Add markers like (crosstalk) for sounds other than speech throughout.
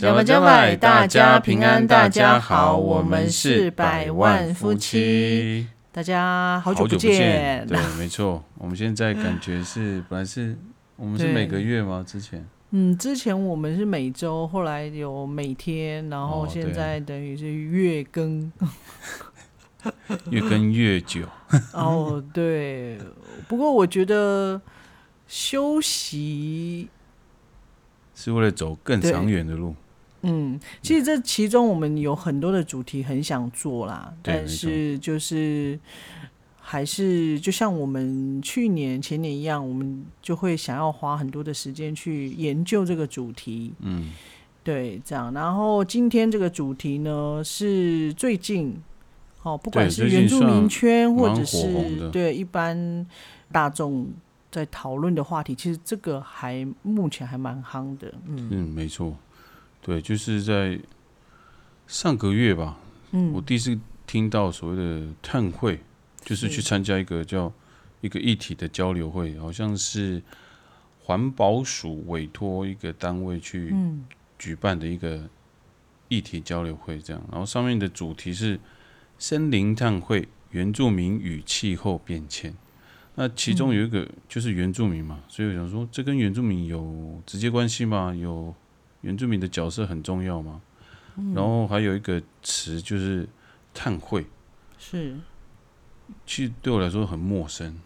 加百加百，大家平安，大家好，我们是百万夫妻，大家好久不见。对，没错，我们现在感觉是本来是我们是每个月吗？之前嗯，之前我们是每周，后来有每天，然后现在等于是月更，越更越久。(laughs) 哦，对，不过我觉得休息是为了走更长远的路。嗯，其实这其中我们有很多的主题很想做啦，但是就是还是就像我们去年前年一样，我们就会想要花很多的时间去研究这个主题。嗯，对，这样。然后今天这个主题呢，是最近哦，不管是原住民圈或者是对一般大众在讨论的话题，其实这个还目前还蛮夯的。嗯嗯，没错。对，就是在上个月吧，嗯，我第一次听到所谓的碳会，就是去参加一个叫一个议题的交流会，好像是环保署委托一个单位去举办的一个议题交流会，这样，然后上面的主题是森林碳汇、原住民与气候变迁。那其中有一个就是原住民嘛，所以我想说，这跟原住民有直接关系吗？有？原住民的角色很重要吗？然后还有一个词就是“碳汇”，是，其实对我来说很陌生。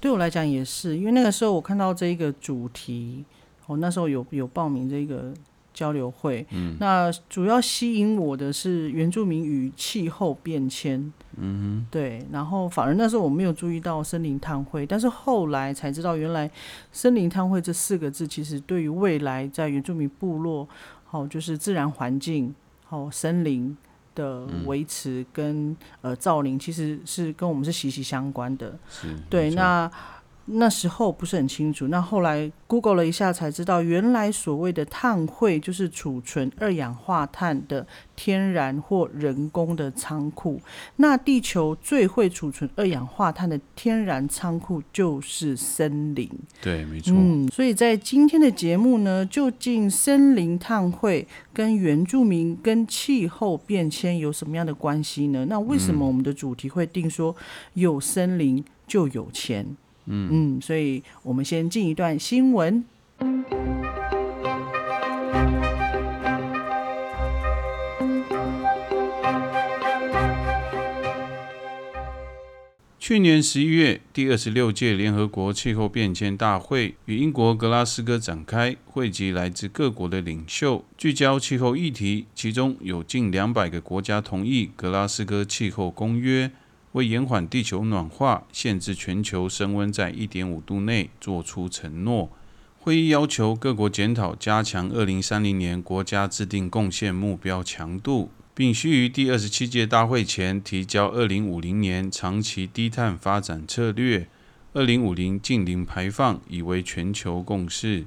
对我来讲也是，因为那个时候我看到这一个主题，我那时候有有报名这个。交流会，嗯，那主要吸引我的是原住民与气候变迁，嗯对，然后反而那时候我没有注意到森林碳汇，但是后来才知道，原来森林碳汇这四个字，其实对于未来在原住民部落，好就是自然环境，好森林的维持跟呃造林，其实是跟我们是息息相关的，是，对，那。那时候不是很清楚，那后来 Google 了一下才知道，原来所谓的碳汇就是储存二氧化碳的天然或人工的仓库。那地球最会储存二氧化碳的天然仓库就是森林。对，没错。嗯，所以在今天的节目呢，究竟森林碳汇跟原住民跟气候变迁有什么样的关系呢？那为什么我们的主题会定说有森林就有钱？嗯嗯，所以我们先进一段新闻。去年十一月，第二十六届联合国气候变迁大会与英国格拉斯哥展开，汇集来自各国的领袖，聚焦气候议题，其中有近两百个国家同意格拉斯哥气候公约。为延缓地球暖化、限制全球升温在一点五度内做出承诺。会议要求各国检讨加强二零三零年国家制定贡献目标强度，并须于第二十七届大会前提交二零五零年长期低碳发展策略。二零五零净零排放已为全球共识。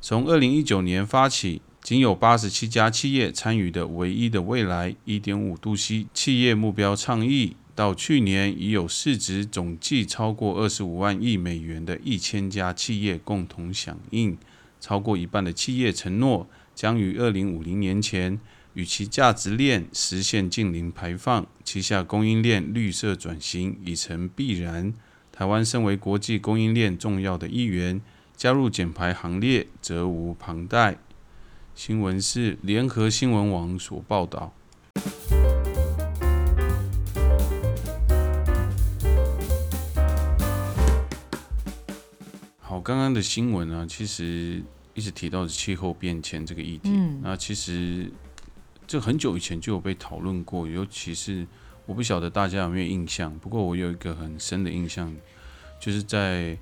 从二零一九年发起，仅有八十七家企业参与的唯一的未来一点五度 C 企业目标倡议。到去年，已有市值总计超过二十五万亿美元的一千家企业共同响应，超过一半的企业承诺将于二零五零年前与其价值链实现净零排放，旗下供应链绿色转型已成必然。台湾身为国际供应链重要的一员，加入减排行列责无旁贷。新闻是联合新闻网所报道。刚刚的新闻呢，其实一直提到的气候变迁这个议题。那其实这很久以前就有被讨论过，尤其是我不晓得大家有没有印象。不过我有一个很深的印象，就是在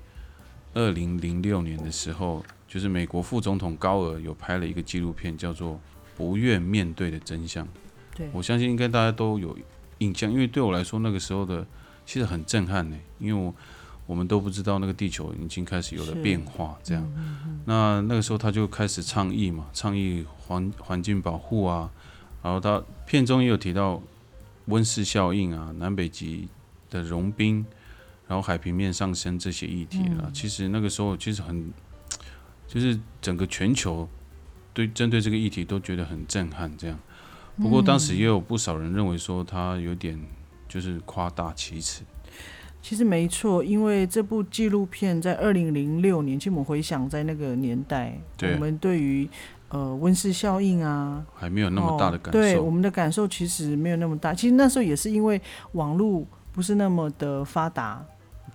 二零零六年的时候，就是美国副总统高尔有拍了一个纪录片，叫做《不愿面对的真相》。对我相信应该大家都有印象，因为对我来说那个时候的其实很震撼呢，因为我我们都不知道那个地球已经开始有了变化，这样。那那个时候他就开始倡议嘛，倡议环环境保护啊，然后他片中也有提到温室效应啊、南北极的融冰，然后海平面上升这些议题了。其实那个时候其实很，就是整个全球对针对这个议题都觉得很震撼，这样。不过当时也有不少人认为说他有点就是夸大其词，其实没错，因为这部纪录片在二零零六年，其实我们回想在那个年代，对我们对于呃温室效应啊，还没有那么大的感哦。对，我们的感受其实没有那么大。其实那时候也是因为网络不是那么的发达，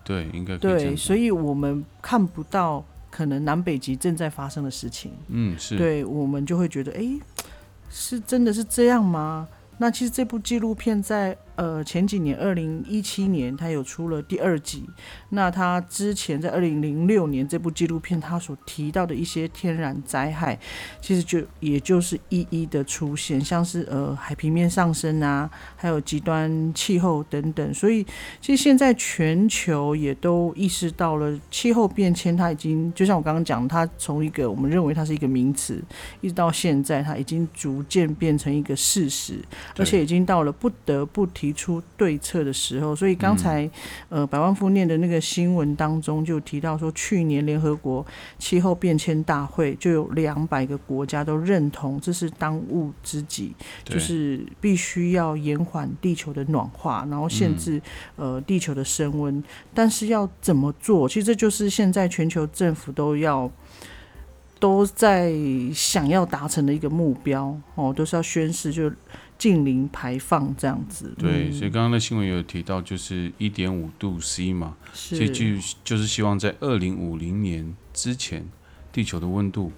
对，应该对，所以我们看不到可能南北极正在发生的事情。嗯，是，对，我们就会觉得，哎，是真的是这样吗？那其实这部纪录片在呃前几年，二零一七年他有出了第二集。那他之前在二零零六年这部纪录片，他所提到的一些天然灾害，其实就也就是一一的出现，像是呃海平面上升啊，还有极端气候等等。所以其实现在全球也都意识到了气候变迁，它已经就像我刚刚讲，它从一个我们认为它是一个名词，一直到现在，它已经逐渐变成一个事实，而且已经到了不得不提出对策的时候。所以刚才、呃百万富念的那个新闻当中就提到说，去年联合国气候变迁大会就有两百个国家都认同这是当务之急，就是必须要延缓地球的暖化，然后限制、嗯呃地球的升温。但是要怎么做？其实这就是现在全球政府都要都在想要达成的一个目标哦，都是要宣誓就近零排放这样子。对，嗯所以刚刚的新闻有提到，就是一点五度 C 嘛，所以就就是希望在二零五零年之前，地球的温度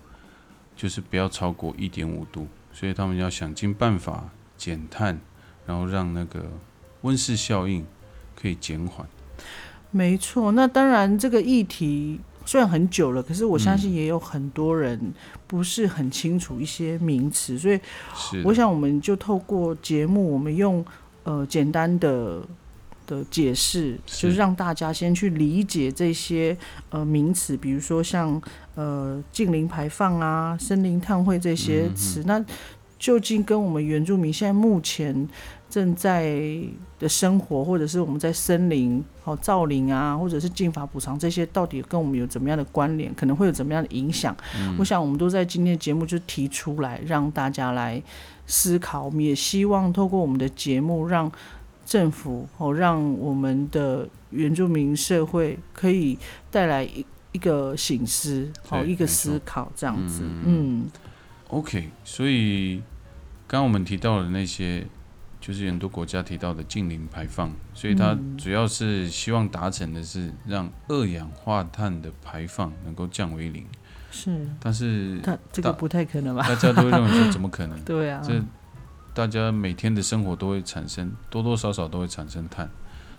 就是不要超过一点五度，所以他们要想尽办法减碳，然后让那个温室效应可以减缓。没错。那当然，这个议题虽然很久了，可是我相信也有很多人不是很清楚一些名词，所以，我想我们就透过节目，我们用呃简单的的解释，是。就是让大家先去理解这些呃名词，比如说像呃近零排放啊、森林碳汇这些词，那究竟跟我们原住民现在目前正在的生活，或者是我们在森林、好、造林啊，或者是进法补偿这些，到底跟我们有怎么样的关联？可能会有怎么样的影响？我想我们都在今天的节目就提出来，让大家来思考。我们也希望透过我们的节目，让政府哦，让我们的原住民社会可以带来一一个醒思，好一个思考，这样子。嗯嗯，OK，所以刚刚我们提到的那些，就是很多国家提到的近零排放，所以它嗯。主要是希望达成的是让二氧化碳的排放能够降为零，是，但是它这个不太可能吧？大家都会认为说怎么可能？(laughs) 对啊，这大家每天的生活都会产生多多少少都会产生碳，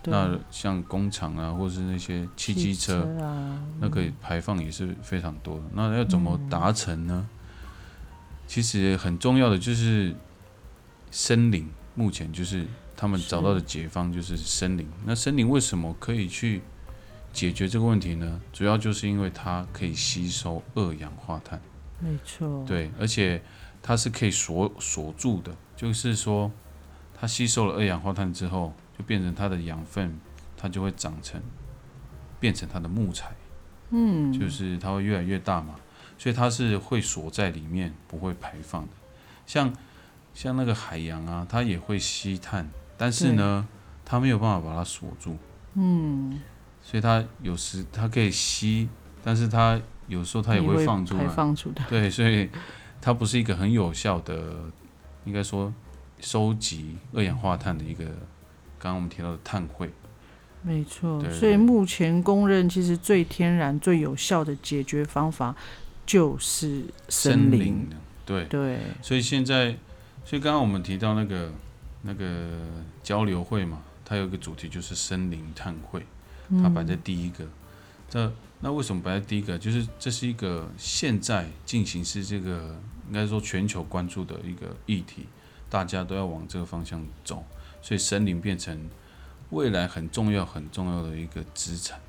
那像工厂啊，或是那些汽机车，啊，那个排放也是非常多的。那要怎么达成呢？其实很重要的就是森林，目前就是他们找到的解方就是森林。那森林为什么可以去解决这个问题呢？主要就是因为它可以吸收二氧化碳，没错，对，而且它是可以锁锁住的，就是说它吸收了二氧化碳之后，就变成它的养分，它就会长成变成它的木材。嗯，就是它会越来越大嘛，所以它是会锁在里面，不会排放的。像像那个海洋啊，它也会吸碳，但是呢，它没有办法把它锁住，嗯，所以它有时它可以吸，但是它有时候它也会放出排来，放出来，对，所以它不是一个很有效的，应该说收集二氧化碳的一个，刚刚我们提到的碳汇。没错，对所以目前公认其实最天然、最有效的解决方法就是森林。林，对，对，所以现在，所以刚刚我们提到那个那个交流会嘛，它有一个主题就是森林碳汇，它摆在第一个。这那为什么摆在第一个？就是这是一个现在进行是这个应该说全球关注的一个议题，大家都要往这个方向走。所以森林变成未来很重要、很重要的一个资产。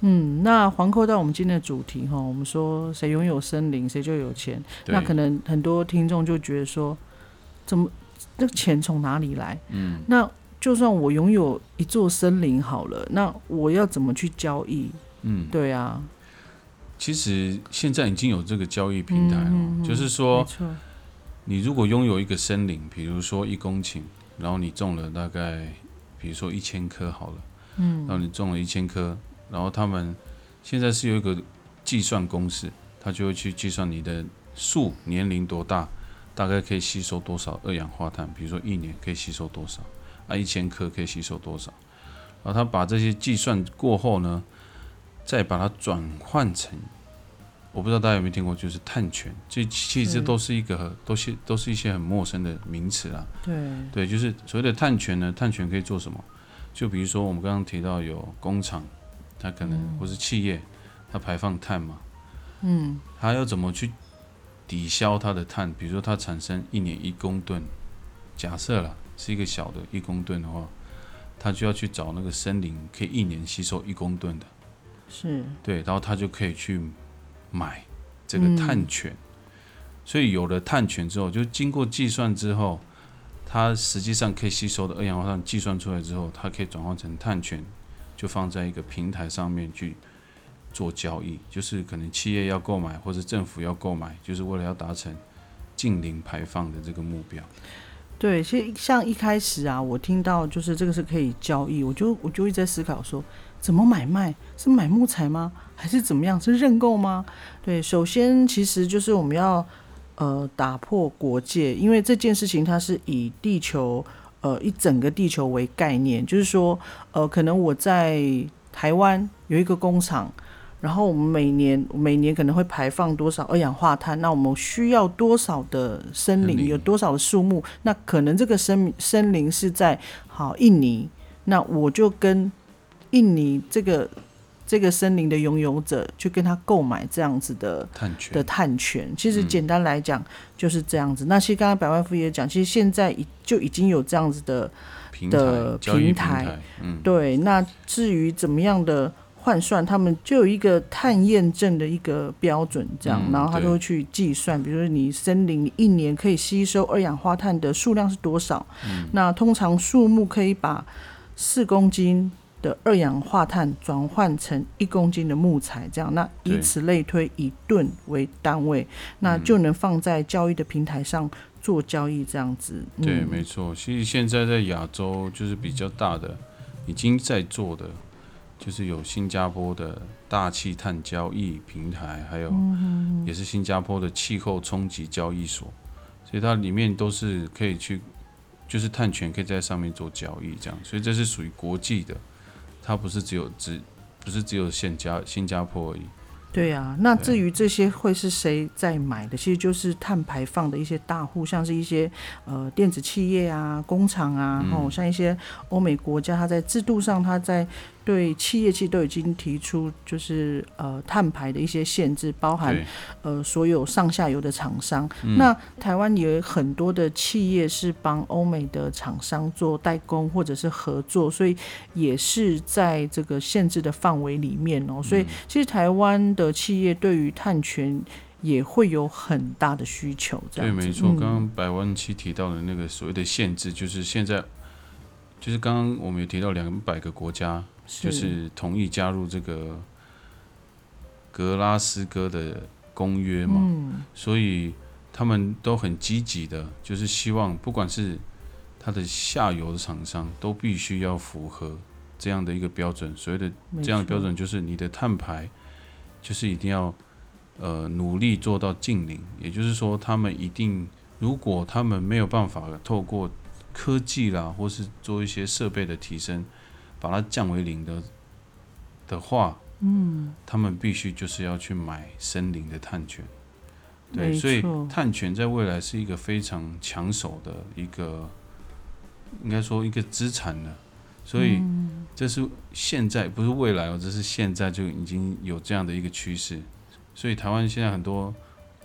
嗯，那环扣到我们今天的主题哈，我们说谁拥有森林，谁就有钱。那可能很多听众就觉得说，怎么那个钱从哪里来？嗯，那就算我拥有一座森林好了，那我要怎么去交易？嗯，对啊，其实现在已经有这个交易平台了，嗯嗯嗯就是没说，错，你如果拥有一个森林，比如说一公顷，然后你种了大概，比如说一千棵好了，嗯，然后你种了一千棵，然后他们现在是有一个计算公式，他就会去计算你的树年龄多大，大概可以吸收多少二氧化碳，比如说一年可以吸收多少，啊，一千克可以吸收多少，然后他把这些计算过后呢，再把它转换成。我不知道大家有没有听过，就是碳权，这其实是都是一个都是都是一些很陌生的名词啊。对，对，就是所谓的碳权呢，碳权可以做什么？就比如说我们刚刚提到有工厂，它可能、或是企业，它排放碳嘛，嗯，它要怎么去抵消它的碳？比如说它产生一年一公吨，假设啦是一个小的一公吨的话，它就要去找那个森林可以一年吸收一公吨的，是，对，然后它就可以去买这个碳权。所以有了碳权之后，就经过计算之后，它实际上可以吸收的二氧化碳计算出来之后，它可以转换成碳权，就放在一个平台上面去做交易。就是可能企业要购买，或者政府要购买，就是为了要达成近零排放的这个目标。对，其实像一开始啊，我听到就是这个是可以交易，我就我就一直在思考说，怎么买卖？是买木材吗？还是怎么样？是认购吗？对，首先其实就是我们要呃打破国界，因为这件事情它是以地球呃一整个地球为概念，就是说呃可能我在台湾有一个工厂。然后我们每年每年可能会排放多少二氧化碳？那我们需要多少的森林？有多少的树木？那可能这个森森林是在好印尼，那我就跟印尼这个这个森林的拥有者去跟他购买这样子的碳权的碳权。其实嗯简单来讲就是这样子。那其实刚刚百万富也讲，其实现在已就已经有这样子的平的台平台，嗯，对，那至于怎么样的换算，他们就有一个碳验证的一个标准，这样，嗯然后他对就会去计算，比如说你森林一年可以吸收二氧化碳的数量是多少，嗯那通常树木可以把四公斤。的二氧化碳转换成一公斤的木材，这样，那以此类推，以吨为单位，那嗯就能放在交易的平台上做交易，这样子。对，嗯没错。其实现在在亚洲就是比较大的，已经在做的，就是有新加坡的大气碳交易平台，还有也是新加坡的气候冲击交易所，所以它里面都是可以去，就是碳权可以在上面做交易，这样，所以这是属于国际的，它不是只有只不是只有现加新加坡而已。对啊，那至于这些会是谁在买的，其实就是碳排放的一些大户，像是一些呃电子企业啊、工厂啊，嗯哦，像一些欧美国家，它在制度上，它在对企业其实都已经提出就是呃碳排的一些限制，包含，呃所有上下游的厂商。嗯那台湾也有很多的企业是帮欧美的厂商做代工或者是合作，所以也是在这个限制的范围里面哦。所以其实台湾的企业对于碳权也会有很大的需求，这对。没错。嗯刚刚百万期提到的那个所谓的限制，就是现在，就是刚刚我们有提到两百个国家，就是同意加入这个格拉斯哥的公约嘛，嗯，所以他们都很积极的，就是希望不管是它的下游的厂商，都必须要符合这样的一个标准。所谓的这样的标准，就是你的碳排，就是一定要呃努力做到近零。也就是说，他们一定，如果他们没有办法透过科技啦，或是做一些设备的提升，把它降为零的的话，嗯，他们必须就是要去买森林的碳权。对，所以错碳权在未来是一个非常抢手的一个，应该说一个资产了。所以嗯。这是现在不是未来哦，这是现在就已经有这样的一个趋势。所以台湾现在很多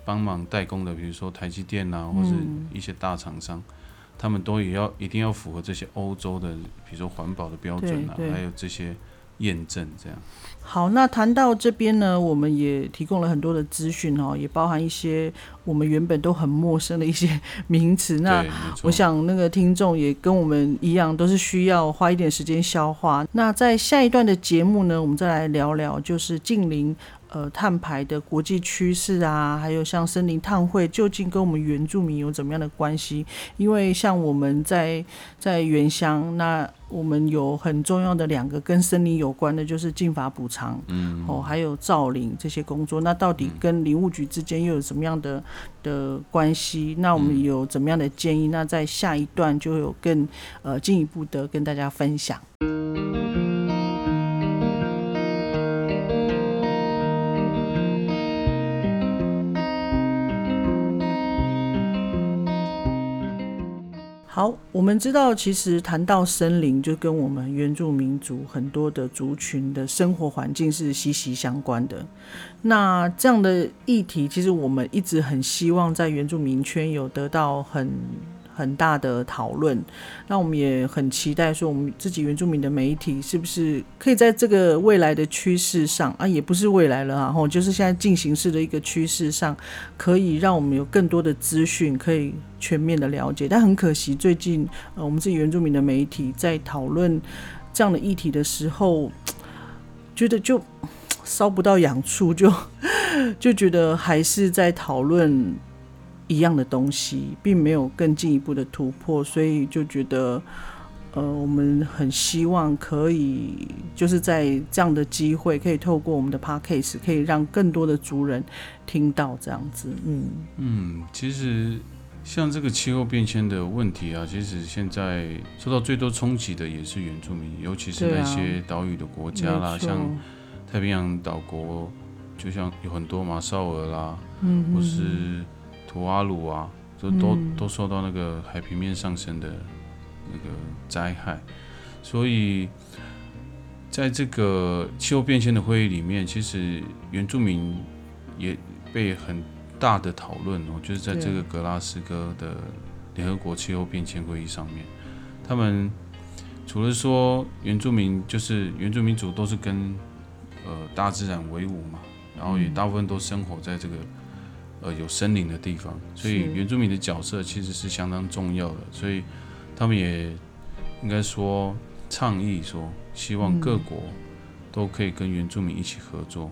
帮忙代工的，比如说台积电啊，或是嗯一些大厂商，他们都也要一定要符合这些欧洲的，比如说环保的标准啊，还有这些验证这样。好，那谈到这边呢，我们也提供了很多的资讯哦，也包含一些我们原本都很陌生的一些名词。那我想那个听众也跟我们一样，都是需要花一点时间消化。那在下一段的节目呢，我们再来聊聊，就是近邻呃碳排的国际趋势啊，还有像森林碳汇究竟跟我们原住民有怎么样的关系？因为像我们在在原乡，那我们有很重要的两个跟森林有关的，就是禁伐补偿，嗯，哦，还有造林这些工作。那到底跟林务局之间又有什么样的的关系？那我们有怎么样的建议？那在下一段就会有更呃进一步的跟大家分享。好，我们知道，其实谈到森林，就跟我们原住民族很多的族群的生活环境是息息相关的。那这样的议题，其实我们一直很希望在原住民圈有得到很很大的讨论。那我们也很期待说，我们自己原住民的媒体是不是可以在这个未来的趋势上啊，也不是未来了啊，吼，就是现在进行式的一个趋势上，可以让我们有更多的资讯可以全面的了解。但很可惜，最近呃，我们自己原住民的媒体在讨论这样的议题的时候，觉得就 (tsk) 烧不到痒处，就就觉得还是在讨论一样的东西，并没有更进一步的突破，所以就觉得。呃，我们很希望可以就是在这样的机会，可以透过我们的 podcast，可以让更多的族人听到这样子。嗯，嗯，其实像这个气候变迁的问题啊，其实现在受到最多冲击的也是原住民，尤其是那些岛屿的国家啦，像太平洋岛国，就像有很多马绍尔啦，嗯或是图瓦鲁啊，就都嗯。都受到那个海平面上升的那个灾害，所以在这个气候变迁的会议里面，其实原住民也被很大的讨论哦，就是在这个格拉斯哥的联合国气候变迁会议上面，他们除了说原住民就是原住民族都是跟呃大自然为伍嘛，然后也大部分都生活在这个呃有森林的地方，所以原住民的角色其实是相当重要的，所以他们也应该说倡议说，希望各国都可以跟原住民一起合作，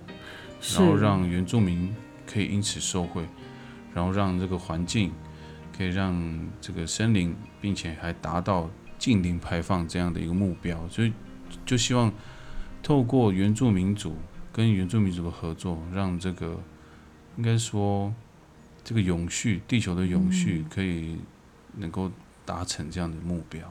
是。然后让原住民可以因此受惠，然后让这个环境可以让这个森林，并且还达到近零排放这样的一个目标，所以就希望透过原住民族跟原住民族的合作，让这个应该说这个永续地球的永续可以能够达成这样的目标。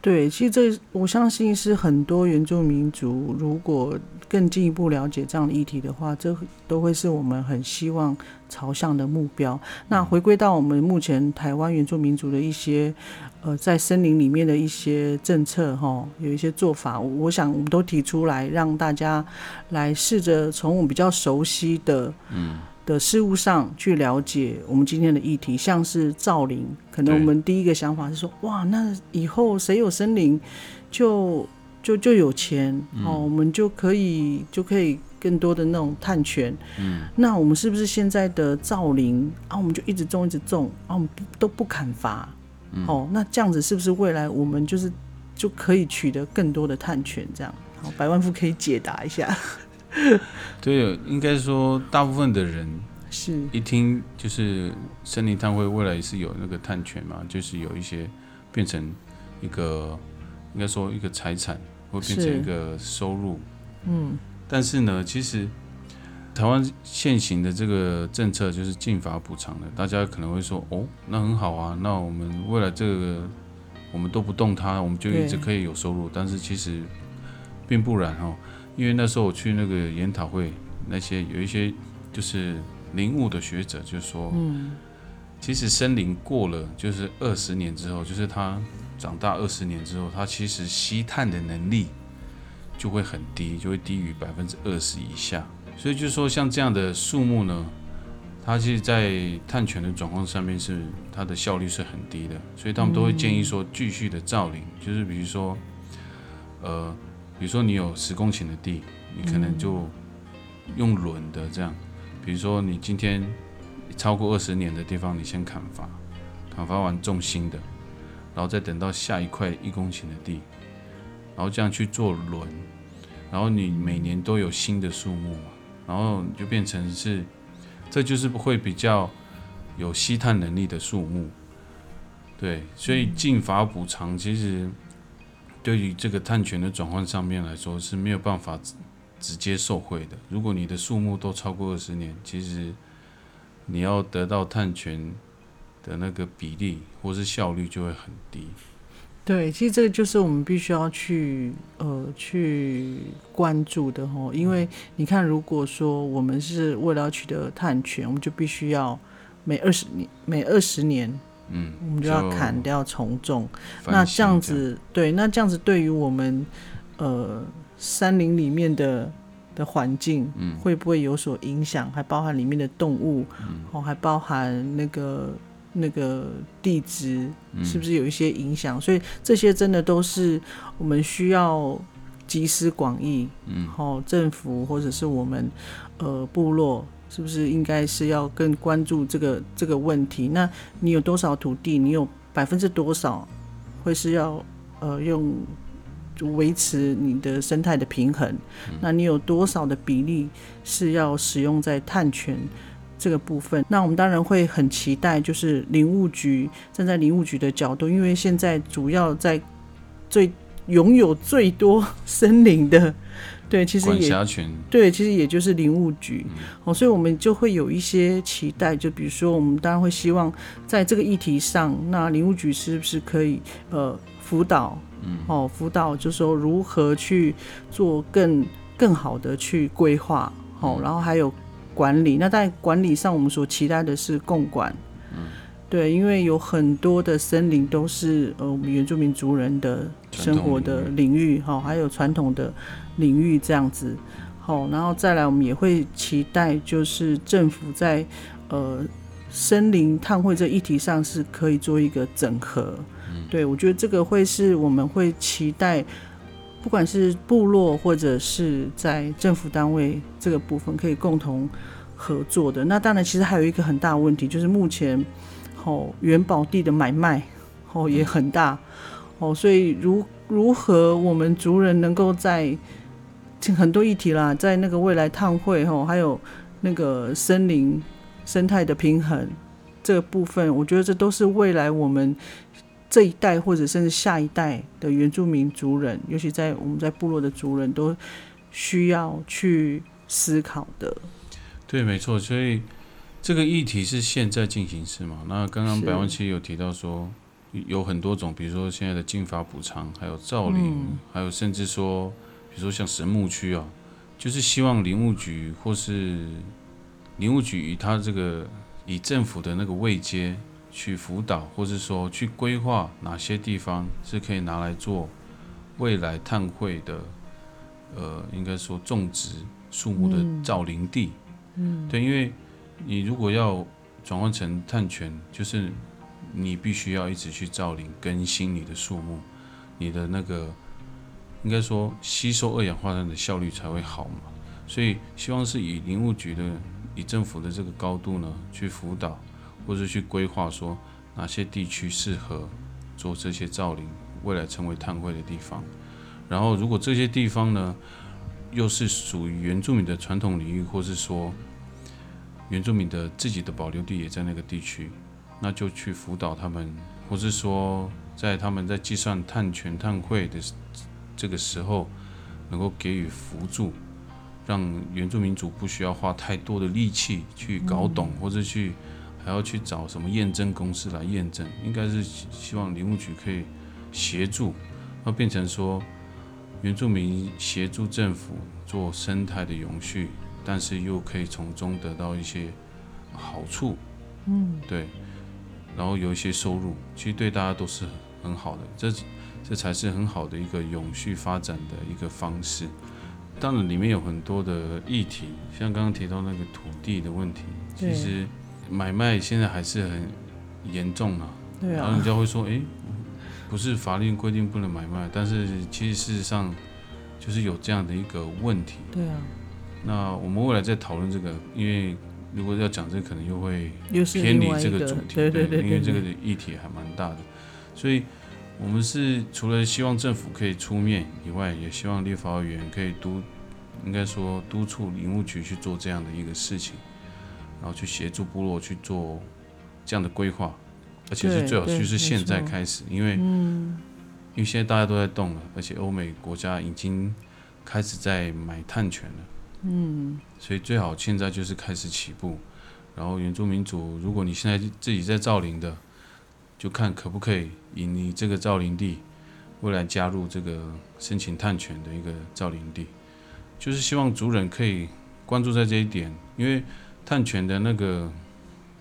对，其实这我相信是很多原住民族如果更进一步了解这样的议题的话，这都会是我们很希望朝向的目标。那回归到我们目前台湾原住民族的一些呃在森林里面的一些政策哈，有一些做法，我我想我们都提出来，让大家来试着从我们比较熟悉的嗯。的事物上去了解我们今天的议题，像是造林，可能我们第一个想法是说，哇，那以后谁有森林，就就就有钱、哦，我们就可以就可以更多的那种碳权。嗯，那我们是不是现在的造林啊，我们就一直种一直种啊，我们都不砍伐？哦，那这样子是不是未来我们就是就可以取得更多的碳权？这样，好，百万富可以解答一下。(laughs) 对，应该说大部分的人是一听就是森林碳汇未来是有那个碳权嘛，就是有一些变成一个应该说一个财产，会变成一个收入。嗯，但是呢，其实台湾现行的这个政策就是进法补偿的，大家可能会说哦，那很好啊，那我们未来这个我们都不动它，我们就一直可以有收入。但是其实并不然哦，因为那时候我去那个研讨会，那些有一些就是林务的学者就说，嗯，其实森林过了就是二十年之后，就是它长大二十年之后，它其实吸碳的能力就会很低，就会低于百分之二十以下。所以就是说，像这样的树木呢，它其实，在碳权的转换上面是它的效率是很低的，所以他们都会建议说继续的造林，就是比如说，呃，比如说你有十公顷的地，你可能就用轮的这样，比如说你今天超过二十年的地方，你先砍伐，砍伐完种新的，然后再等到下一块一公顷的地，然后这样去做轮，然后你每年都有新的树木嘛，然后就变成是。这就是会比较有吸碳能力的树木，对，所以禁伐补偿其实对于这个碳权的转换上面来说是没有办法直接受惠的。如果你的数目都超过二十年，其实你要得到碳权的那个比例或是效率就会很低。对，其实这个就是我们必须要去呃去关注的吼，因为你看，如果说我们是为了要取得碳权，我们就必须要每二十年每二十年，嗯，我们就要砍掉重种。那这样子，对，那这样子对于我们呃山林里面的的环境，嗯，会不会有所影响？还包含里面的动物，嗯，哦，还包含那个。那个地质是不是有一些影响？所以这些真的都是我们需要集思广益。嗯，好，政府或者是我们呃部落，是不是应该是要更关注这个这个问题？那你有多少土地？你有百分之多少会是要呃用维持你的生态的平衡？那你有多少的比例是要使用在碳权？这个部分，那我们当然会很期待，就是林务局站在林务局的角度，因为现在主要在最拥有最多森林的，对，其实也对，其实也就是林务局哦，所以我们就会有一些期待，就比如说，我们当然会希望在这个议题上，那林务局是不是可以呃辅导，嗯，哦，辅导，就是说如何去做更更好的去规划，哦，然后还有。管理。那在管理上，我们所期待的是共管，嗯，对，因为有很多的森林都是呃我们原住民族人的生活的领域，哈，还有传统的领域这样子，好，然后再来我们也会期待就是政府在呃森林碳汇这议题上是可以做一个整合，嗯，对我觉得这个会是我们会期待。不管是部落或者是在政府单位这个部分可以共同合作的，那当然其实还有一个很大的问题，就是目前哦元宝地的买卖哦也很大哦，所以如如何我们族人能够在很多议题啦，在那个未来碳汇吼，还有那个森林生态的平衡这个部分，我觉得这都是未来我们。这一代或者甚至下一代的原住民族人，尤其在我们在部落的族人都需要去思考的。对，没错。所以这个议题是现在进行式嘛？那刚刚百万七有提到说有很多种，比如说现在的金发补偿，还有造林，还有甚至说，比如说像神木区啊，就是希望林务局或是林务局以他这个以政府的那个位阶。去辅导，或是说去规划哪些地方是可以拿来做未来碳汇的，呃，应该说种植树木的造林地。嗯，对，因为你如果要转换成碳权，就是你必须要一直去造林，更新你的树木，你的那个应该说吸收二氧化碳的效率才会好嘛。所以希望是以林务局的、以政府的这个高度呢去辅导。或者去规划说哪些地区适合做这些造林，未来成为碳汇的地方。然后，如果这些地方呢，又是属于原住民的传统领域，或是说原住民的自己的保留地也在那个地区，那就去辅导他们，或是说在他们在计算碳权、碳汇的这个时候，能够给予辅助，让原住民族不需要花太多的力气去搞懂，或者去。还要去找什么验证公司来验证？应该是希望林务局可以协助，要变成说原住民协助政府做生态的永续，但是又可以从中得到一些好处。嗯，对，然后有一些收入，其实对大家都是很好的。这这才是很好的一个永续发展的一个方式。当然里面有很多的议题，像刚刚提到那个土地的问题，其实买卖现在还是很严重啊。对啊然后人啊，家会说，诶，不是法律规定不能买卖，但是其实事实上就是有这样的一个问题。对啊，那我们未来在讨论这个，因为如果要讲这个，可能又会偏离这个主题，对对对对，因为这个议题还蛮大的，所以我们是除了希望政府可以出面以外，也希望立法委员可以督，应该说督促林务局去做这样的一个事情，然后去协助部落去做这样的规划，而且是最好就是现在开始，因为嗯，因为现在大家都在动了，而且欧美国家已经开始在买碳权了。嗯，所以最好现在就是开始起步，然后原住民族，如果你现在自己在造林的，就看可不可以以你这个造林地，未来加入这个申请探权的一个造林地，就是希望族人可以关注在这一点，因为探权的那个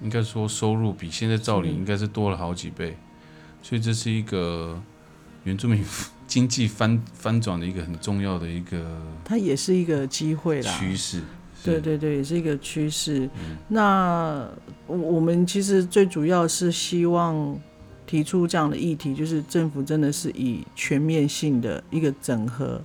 应该说收入比现在造林应该是多了好几倍，所以这是一个原住民经济翻翻转的一个很重要的一个它也是一个机会啦，趋势。是对对对，也是一个趋势。那我我们其实最主要是希望提出这样的议题，就是政府真的是以全面性的一个整合，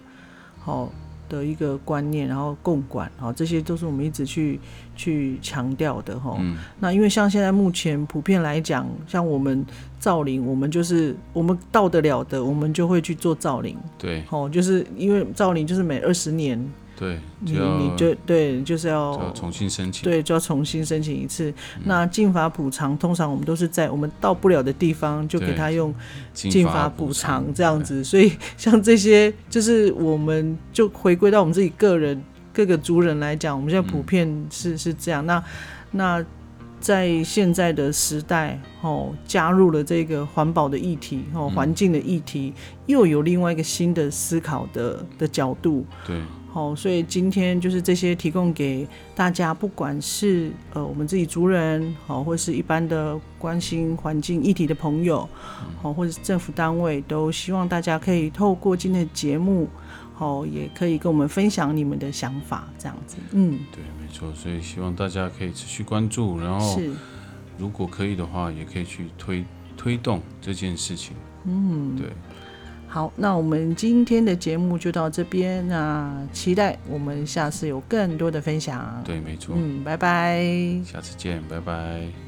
好、的一个观念，然后共管，好、这些都是我们一直去去强调的哈、嗯，那因为像现在目前普遍来讲，像我们造林，我们就是我们到得了的，我们就会去做造林，对。哦，就是因为造林就是每二十年，对，你你就对，就是要重新申请。对，就要重新申请一次。嗯那进法补偿，通常我们都是在我们到不了的地方，就给对他用进进法补偿这样子。所以像这些，就是我们就回归到我们自己个人各个族人来讲，我们现在普遍是、是这样。那那在现在的时代，哦，加入了这个环保的议题，哦，环境的议题，又有另外一个新的思考的的角度。对好、所以今天就是这些提供给大家，不管是呃我们自己族人，好、或是一般的关心环境议题的朋友，好、或者是政府单位，都希望大家可以透过今天的节目，好、也可以跟我们分享你们的想法，这样子，嗯，对，没错。所以希望大家可以持续关注，然后是，如果可以的话，也可以去推推动这件事情。嗯，对，好，那我们今天的节目就到这边，那期待我们下次有更多的分享，对，没错。嗯，拜拜。下次见，拜拜。